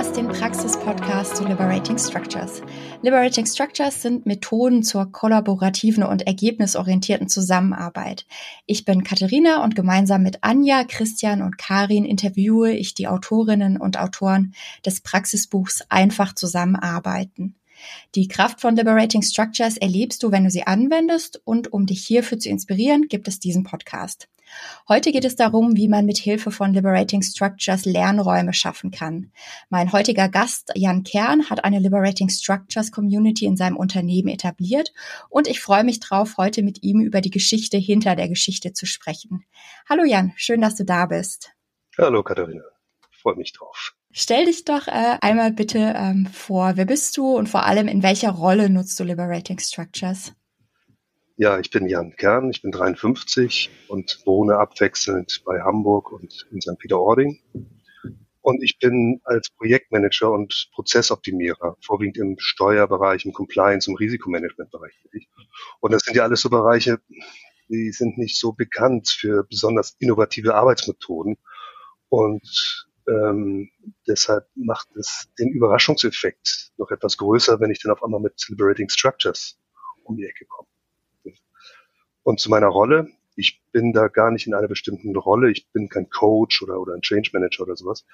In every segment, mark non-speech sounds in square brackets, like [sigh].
hörst den Praxis-Podcast zu Liberating Structures. Liberating Structures sind Methoden zur kollaborativen und ergebnisorientierten Zusammenarbeit. Ich bin Katharina und gemeinsam mit Anja, Christian und Karin interviewe ich die Autorinnen und Autoren des Praxisbuchs Einfach zusammenarbeiten. Die Kraft von Liberating Structures erlebst du, wenn du sie anwendest und um dich hierfür zu inspirieren, gibt es diesen Podcast. Heute geht es darum, wie man mit Hilfe von Liberating Structures Lernräume schaffen kann. Mein heutiger Gast, Jan Kern, hat eine Liberating Structures Community in seinem Unternehmen etabliert und ich freue mich drauf, heute mit ihm über die Geschichte hinter der Geschichte zu sprechen. Hallo Jan, schön, dass du da bist. Hallo Katharina, freue mich drauf. Stell dich doch äh, einmal bitte ähm, vor, wer bist du und vor allem in welcher Rolle nutzt du Liberating Structures? Ja, ich bin Jan Kern, ich bin 53 und wohne abwechselnd bei Hamburg und in St. Peter-Ording. Und ich bin als Projektmanager und Prozessoptimierer vorwiegend im Steuerbereich, im Compliance, im Risikomanagementbereich. Und das sind ja alles so Bereiche, die sind nicht so bekannt für besonders innovative Arbeitsmethoden. Und ähm, deshalb macht es den Überraschungseffekt noch etwas größer, wenn ich dann auf einmal mit Liberating Structures um die Ecke komme. Und zu meiner Rolle. Ich bin da gar nicht in einer bestimmten Rolle. Ich bin kein Coach oder, oder ein Change Manager oder sowas.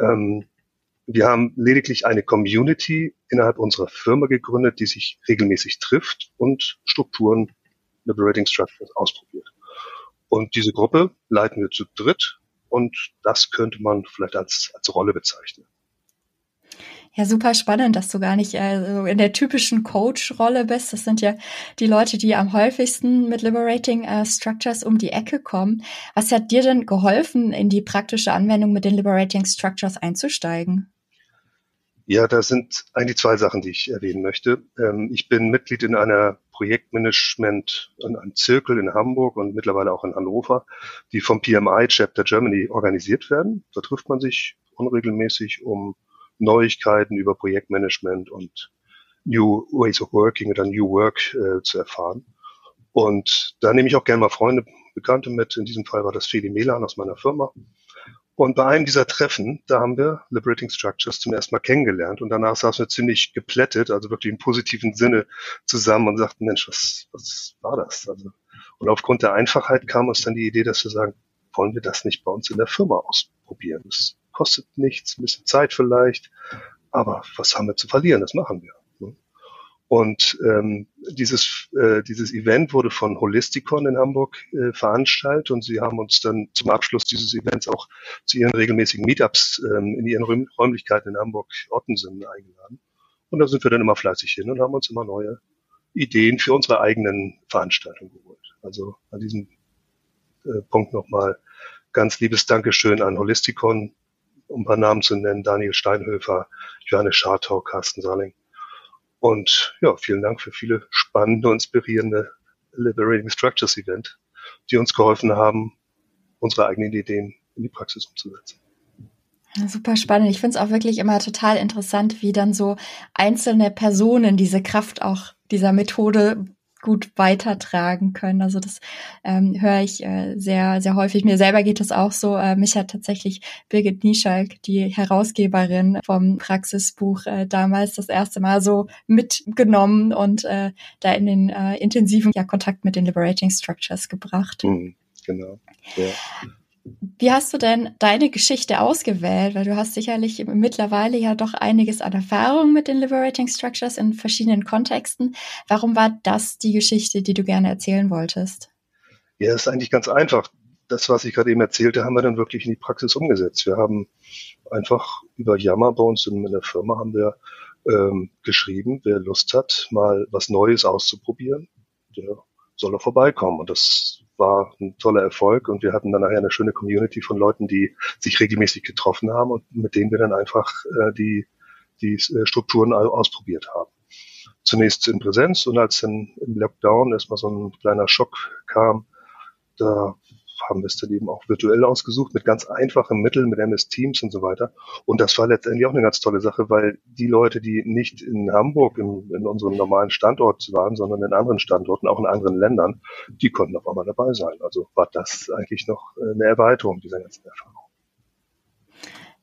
Ähm, wir haben lediglich eine Community innerhalb unserer Firma gegründet, die sich regelmäßig trifft und Strukturen, Liberating Structures ausprobiert. Und diese Gruppe leiten wir zu dritt und das könnte man vielleicht als, als Rolle bezeichnen. Ja, super spannend, dass du gar nicht äh, so in der typischen Coach-Rolle bist. Das sind ja die Leute, die am häufigsten mit Liberating äh, Structures um die Ecke kommen. Was hat dir denn geholfen, in die praktische Anwendung mit den Liberating Structures einzusteigen? Ja, da sind eigentlich zwei Sachen, die ich erwähnen möchte. Ähm, ich bin Mitglied in einer Projektmanagement, in einem Zirkel in Hamburg und mittlerweile auch in Hannover, die vom PMI Chapter Germany organisiert werden. Da trifft man sich unregelmäßig, um Neuigkeiten über Projektmanagement und New Ways of Working oder New Work äh, zu erfahren. Und da nehme ich auch gerne mal Freunde, Bekannte mit. In diesem Fall war das Feli Melan aus meiner Firma. Und bei einem dieser Treffen, da haben wir Liberating Structures zum ersten Mal kennengelernt und danach saßen wir ziemlich geplättet, also wirklich im positiven Sinne zusammen und sagten, Mensch, was, was war das? Also, und aufgrund der Einfachheit kam uns dann die Idee, dass wir sagen, wollen wir das nicht bei uns in der Firma ausprobieren? Das kostet nichts, ein bisschen Zeit vielleicht, aber was haben wir zu verlieren? Das machen wir. Und ähm, dieses, äh, dieses Event wurde von Holisticon in Hamburg äh, veranstaltet und sie haben uns dann zum Abschluss dieses Events auch zu ihren regelmäßigen Meetups ähm, in ihren Räum Räumlichkeiten in Hamburg-Ottensen eingeladen. Und da sind wir dann immer fleißig hin und haben uns immer neue Ideen für unsere eigenen Veranstaltungen geholt. Also an diesem äh, Punkt nochmal ganz liebes Dankeschön an Holisticon, um ein paar Namen zu nennen, Daniel Steinhöfer, Johannes Schartau, Carsten Salling. Und ja, vielen Dank für viele spannende inspirierende Liberating Structures Event, die uns geholfen haben, unsere eigenen Ideen in die Praxis umzusetzen. Super spannend. Ich finde es auch wirklich immer total interessant, wie dann so einzelne Personen diese Kraft auch dieser Methode gut weitertragen können. Also das ähm, höre ich äh, sehr, sehr häufig. Mir selber geht es auch so. Äh, mich hat tatsächlich Birgit Nieschalk, die Herausgeberin vom Praxisbuch, äh, damals das erste Mal so mitgenommen und äh, da in den äh, intensiven ja, Kontakt mit den Liberating Structures gebracht. Mhm, genau. Ja. Wie hast du denn deine Geschichte ausgewählt? Weil du hast sicherlich mittlerweile ja doch einiges an Erfahrung mit den Liberating Structures in verschiedenen Kontexten. Warum war das die Geschichte, die du gerne erzählen wolltest? Ja, ist eigentlich ganz einfach. Das, was ich gerade eben erzählte, haben wir dann wirklich in die Praxis umgesetzt. Wir haben einfach über Yammer bei uns in, der Firma haben wir ähm, geschrieben, wer Lust hat, mal was Neues auszuprobieren, der soll er vorbeikommen. Und das war ein toller Erfolg und wir hatten dann nachher eine schöne Community von Leuten, die sich regelmäßig getroffen haben und mit denen wir dann einfach äh, die, die äh, Strukturen ausprobiert haben. Zunächst in Präsenz und als dann im Lockdown erstmal so ein kleiner Schock kam, da haben wir es dann eben auch virtuell ausgesucht mit ganz einfachen Mitteln, mit MS Teams und so weiter. Und das war letztendlich auch eine ganz tolle Sache, weil die Leute, die nicht in Hamburg in, in unserem normalen Standort waren, sondern in anderen Standorten, auch in anderen Ländern, die konnten auf einmal dabei sein. Also war das eigentlich noch eine Erweiterung dieser ganzen Erfahrung.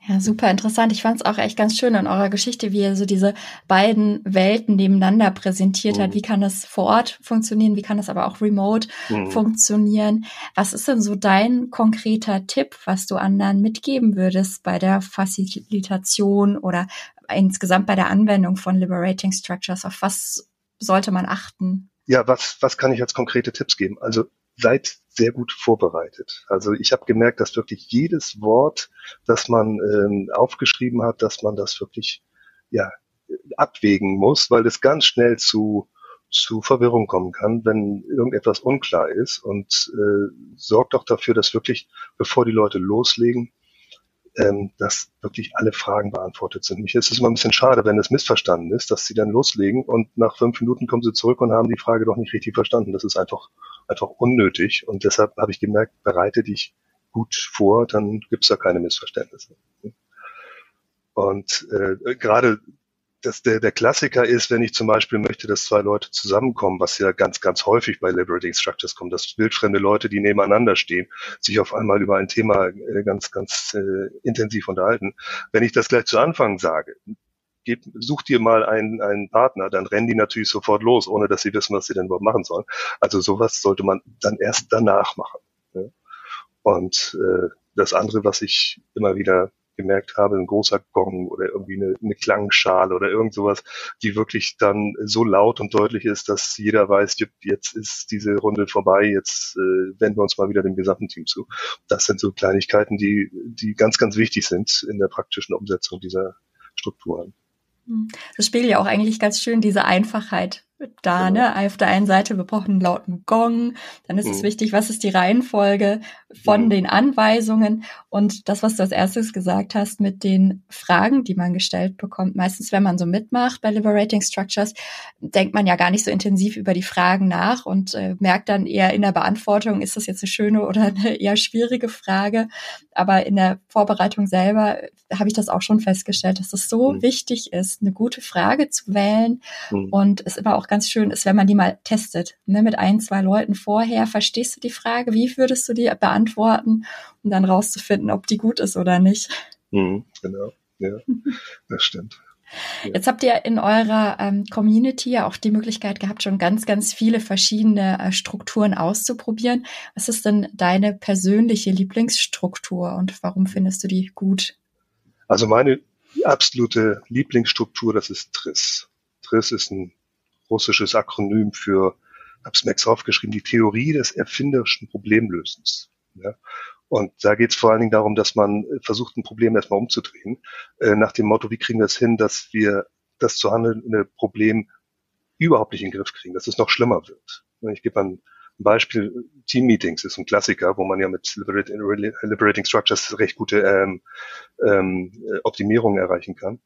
Ja, super interessant. Ich fand es auch echt ganz schön in eurer Geschichte, wie ihr so diese beiden Welten nebeneinander präsentiert mhm. hat. Wie kann das vor Ort funktionieren? Wie kann das aber auch remote mhm. funktionieren? Was ist denn so dein konkreter Tipp, was du anderen mitgeben würdest bei der Facilitation oder insgesamt bei der Anwendung von Liberating Structures? Auf was sollte man achten? Ja, was, was kann ich als konkrete Tipps geben? Also seid sehr gut vorbereitet. Also ich habe gemerkt, dass wirklich jedes Wort, das man ähm, aufgeschrieben hat, dass man das wirklich ja abwägen muss, weil es ganz schnell zu zu Verwirrung kommen kann, wenn irgendetwas unklar ist und äh, sorgt doch dafür, dass wirklich, bevor die Leute loslegen, ähm, dass wirklich alle Fragen beantwortet sind. Mich ist es immer ein bisschen schade, wenn es missverstanden ist, dass sie dann loslegen und nach fünf Minuten kommen sie zurück und haben die Frage doch nicht richtig verstanden. Das ist einfach, einfach unnötig. Und deshalb habe ich gemerkt, bereite dich gut vor, dann gibt's da keine Missverständnisse. Und äh, gerade dass der, der Klassiker ist, wenn ich zum Beispiel möchte, dass zwei Leute zusammenkommen, was ja ganz, ganz häufig bei Liberating Structures kommt, dass wildfremde Leute, die nebeneinander stehen, sich auf einmal über ein Thema äh, ganz, ganz äh, intensiv unterhalten. Wenn ich das gleich zu Anfang sage, geb, such dir mal einen, einen Partner, dann rennen die natürlich sofort los, ohne dass sie wissen, was sie denn überhaupt machen sollen. Also sowas sollte man dann erst danach machen. Ja? Und äh, das andere, was ich immer wieder gemerkt habe, ein großer Gong oder irgendwie eine, eine Klangschale oder irgend sowas, die wirklich dann so laut und deutlich ist, dass jeder weiß, jetzt ist diese Runde vorbei, jetzt äh, wenden wir uns mal wieder dem gesamten Team zu. Das sind so Kleinigkeiten, die, die ganz, ganz wichtig sind in der praktischen Umsetzung dieser Strukturen. Das spiegelt ja auch eigentlich ganz schön diese Einfachheit da, ne? Auf der einen Seite, wir brauchen einen lauten Gong, dann ist mhm. es wichtig, was ist die Reihenfolge von mhm. den Anweisungen und das, was du als erstes gesagt hast mit den Fragen, die man gestellt bekommt. Meistens, wenn man so mitmacht bei Liberating Structures, denkt man ja gar nicht so intensiv über die Fragen nach und äh, merkt dann eher in der Beantwortung, ist das jetzt eine schöne oder eine [laughs] eher schwierige Frage. Aber in der Vorbereitung selber habe ich das auch schon festgestellt, dass es so mhm. wichtig ist, eine gute Frage zu wählen mhm. und es immer auch auch ganz schön ist, wenn man die mal testet, ne, mit ein, zwei Leuten vorher. Verstehst du die Frage? Wie würdest du die beantworten? Um dann rauszufinden, ob die gut ist oder nicht. Mhm, genau, ja, das stimmt. Ja. Jetzt habt ihr in eurer ähm, Community ja auch die Möglichkeit gehabt, schon ganz, ganz viele verschiedene äh, Strukturen auszuprobieren. Was ist denn deine persönliche Lieblingsstruktur und warum findest du die gut? Also meine absolute Lieblingsstruktur, das ist TRIS. TRIS ist ein russisches Akronym für, hab's extra aufgeschrieben, die Theorie des erfinderischen Problemlösens. Ja. Und da geht es vor allen Dingen darum, dass man versucht, ein Problem erstmal umzudrehen, äh, nach dem Motto, wie kriegen wir es hin, dass wir das zu handelnde Problem überhaupt nicht in den Griff kriegen, dass es noch schlimmer wird. Ich gebe ein Beispiel, Team-Meetings ist ein Klassiker, wo man ja mit Liberating, Structures recht gute ähm, ähm, Optimierungen erreichen kann.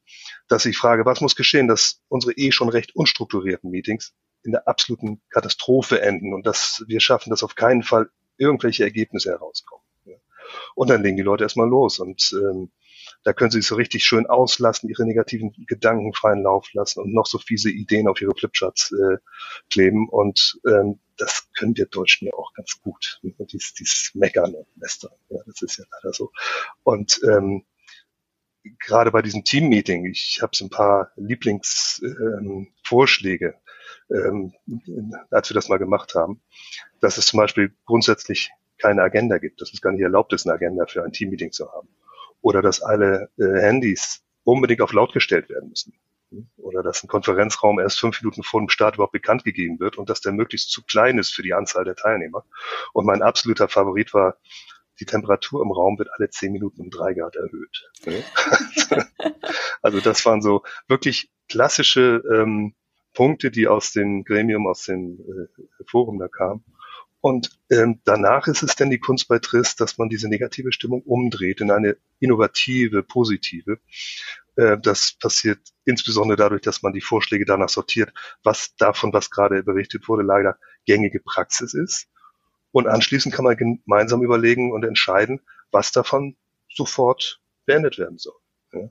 Dass ich frage, was muss geschehen, dass unsere eh schon recht unstrukturierten Meetings in der absoluten Katastrophe enden und dass wir schaffen, dass auf keinen Fall irgendwelche Ergebnisse herauskommen. Und dann legen die Leute erstmal los und ähm, da können sie sich so richtig schön auslassen, ihre negativen Gedanken freien Lauf lassen und noch so fiese Ideen auf ihre Flipcharts äh, kleben. Und ähm, das können wir Deutschen ja auch ganz gut. Dies, dies Meckern und Lästern. Ja, das ist ja leider so. Und ähm, gerade bei diesem Team-Meeting, ich habe so ein paar Lieblingsvorschläge, ähm, ähm, als wir das mal gemacht haben, dass es zum Beispiel grundsätzlich keine Agenda gibt, dass es gar nicht erlaubt ist, eine Agenda für ein Team-Meeting zu haben oder dass alle äh, Handys unbedingt auf laut gestellt werden müssen. Oder dass ein Konferenzraum erst fünf Minuten vor dem Start überhaupt bekannt gegeben wird und dass der möglichst zu klein ist für die Anzahl der Teilnehmer. Und mein absoluter Favorit war, die Temperatur im Raum wird alle zehn Minuten um drei Grad erhöht. [laughs] also das waren so wirklich klassische ähm, Punkte, die aus dem Gremium, aus dem äh, Forum da kamen. Und ähm, danach ist es dann die Kunst bei Trist, dass man diese negative Stimmung umdreht in eine innovative, positive. Äh, das passiert insbesondere dadurch, dass man die Vorschläge danach sortiert, was davon, was gerade berichtet wurde, leider gängige Praxis ist Und anschließend kann man gemeinsam überlegen und entscheiden, was davon sofort beendet werden soll. Ja.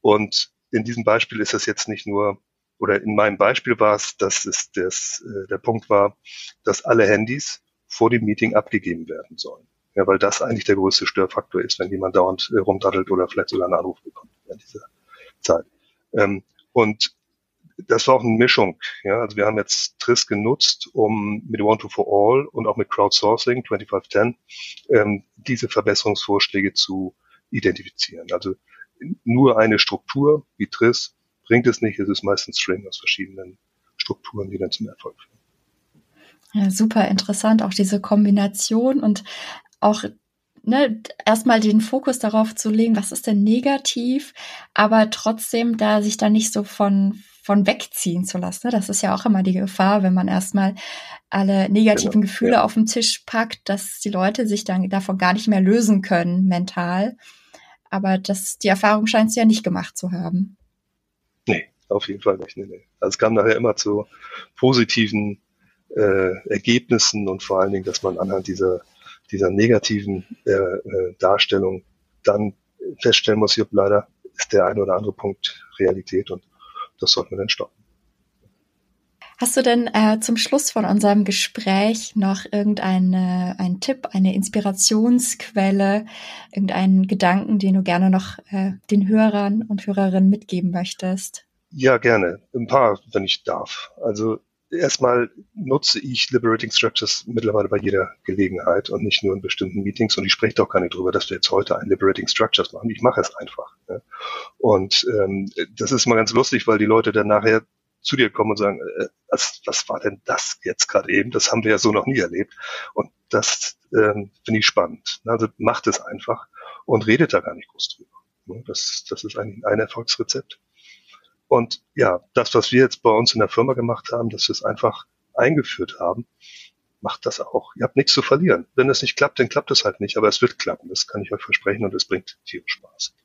Und in diesem Beispiel ist das jetzt nicht nur, oder in meinem Beispiel war es, dass es das, äh, der Punkt war, dass alle Handys vor dem Meeting abgegeben werden sollen. Ja, weil das eigentlich der größte Störfaktor ist, wenn jemand dauernd äh, rumdaddelt oder vielleicht sogar einen Anruf bekommt in dieser Zeit. Ähm, und das war auch eine Mischung. Ja, also wir haben jetzt Triss genutzt, um mit One to for All und auch mit Crowdsourcing 2510 ähm, diese Verbesserungsvorschläge zu identifizieren. Also nur eine Struktur wie Triss bringt es nicht. Es ist meistens String aus verschiedenen Strukturen, die dann zum Erfolg führen. Ja, super interessant, auch diese Kombination und auch ne, erstmal den Fokus darauf zu legen, was ist denn negativ, aber trotzdem da sich da nicht so von, von wegziehen zu lassen. Ne? Das ist ja auch immer die Gefahr, wenn man erstmal alle negativen genau, Gefühle ja. auf den Tisch packt, dass die Leute sich dann davon gar nicht mehr lösen können mental. Aber das, die Erfahrung scheint sie ja nicht gemacht zu haben. Nee, auf jeden Fall nicht. Nee, nee. Also es kam nachher immer zu positiven äh, Ergebnissen und vor allen Dingen, dass man anhand dieser, dieser negativen äh, äh, Darstellung dann feststellen muss, hier leider ist der ein oder andere Punkt Realität und das sollten wir dann stoppen. Hast du denn äh, zum Schluss von unserem Gespräch noch irgendeinen ein Tipp, eine Inspirationsquelle, irgendeinen Gedanken, den du gerne noch äh, den Hörern und Hörerinnen mitgeben möchtest? Ja, gerne. Ein paar, wenn ich darf. Also erstmal nutze ich Liberating Structures mittlerweile bei jeder Gelegenheit und nicht nur in bestimmten Meetings. Und ich spreche doch gar nicht drüber, dass wir jetzt heute ein Liberating Structures machen. Ich mache es einfach. Ne? Und ähm, das ist mal ganz lustig, weil die Leute dann nachher zu dir kommen und sagen, äh, was, was war denn das jetzt gerade eben? Das haben wir ja so noch nie erlebt. Und das ähm, finde ich spannend. Also macht es einfach und redet da gar nicht groß drüber. Das, das ist eigentlich ein Erfolgsrezept. Und ja, das, was wir jetzt bei uns in der Firma gemacht haben, dass wir es einfach eingeführt haben, macht das auch. Ihr habt nichts zu verlieren. Wenn es nicht klappt, dann klappt es halt nicht, aber es wird klappen. Das kann ich euch versprechen und es bringt tierisch Spaß.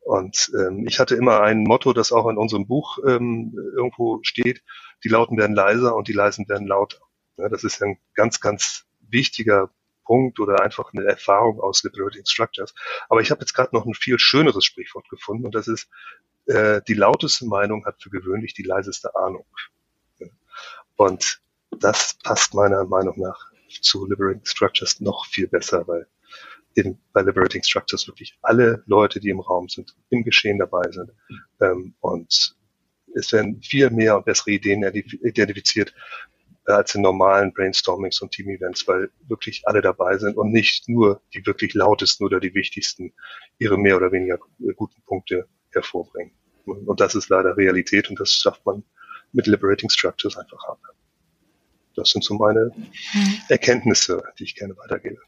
Und ähm, ich hatte immer ein Motto, das auch in unserem Buch ähm, irgendwo steht, die Lauten werden leiser und die Leisen werden lauter. Ja, das ist ein ganz, ganz wichtiger Punkt oder einfach eine Erfahrung aus Liberating Structures. Aber ich habe jetzt gerade noch ein viel schöneres Sprichwort gefunden und das ist, äh, die lauteste Meinung hat für gewöhnlich die leiseste Ahnung. Und das passt meiner Meinung nach zu Liberating Structures noch viel besser, weil in, bei Liberating Structures wirklich alle Leute, die im Raum sind, im Geschehen dabei sind. Ähm, und es werden viel mehr und bessere Ideen identifiziert als in normalen Brainstormings und Team-Events, weil wirklich alle dabei sind und nicht nur die wirklich lautesten oder die wichtigsten ihre mehr oder weniger guten Punkte hervorbringen. Und das ist leider Realität und das schafft man mit Liberating Structures einfach ab. Das sind so meine hm. Erkenntnisse, die ich gerne weitergebe.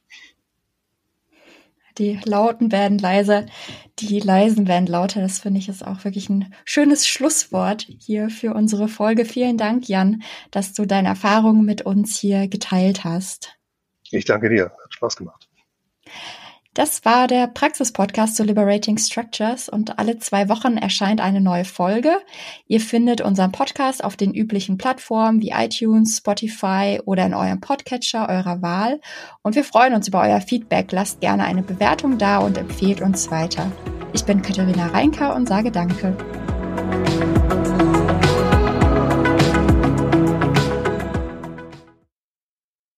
Die Lauten werden leiser, die Leisen werden lauter. Das finde ich ist auch wirklich ein schönes Schlusswort hier für unsere Folge. Vielen Dank, Jan, dass du deine Erfahrungen mit uns hier geteilt hast. Ich danke dir. Hat Spaß gemacht. Das war der Praxis-Podcast zu Liberating Structures und alle zwei Wochen erscheint eine neue Folge. Ihr findet unseren Podcast auf den üblichen Plattformen wie iTunes, Spotify oder in eurem Podcatcher eurer Wahl. Und wir freuen uns über euer Feedback. Lasst gerne eine Bewertung da und empfehlt uns weiter. Ich bin Katharina Reinker und sage Danke.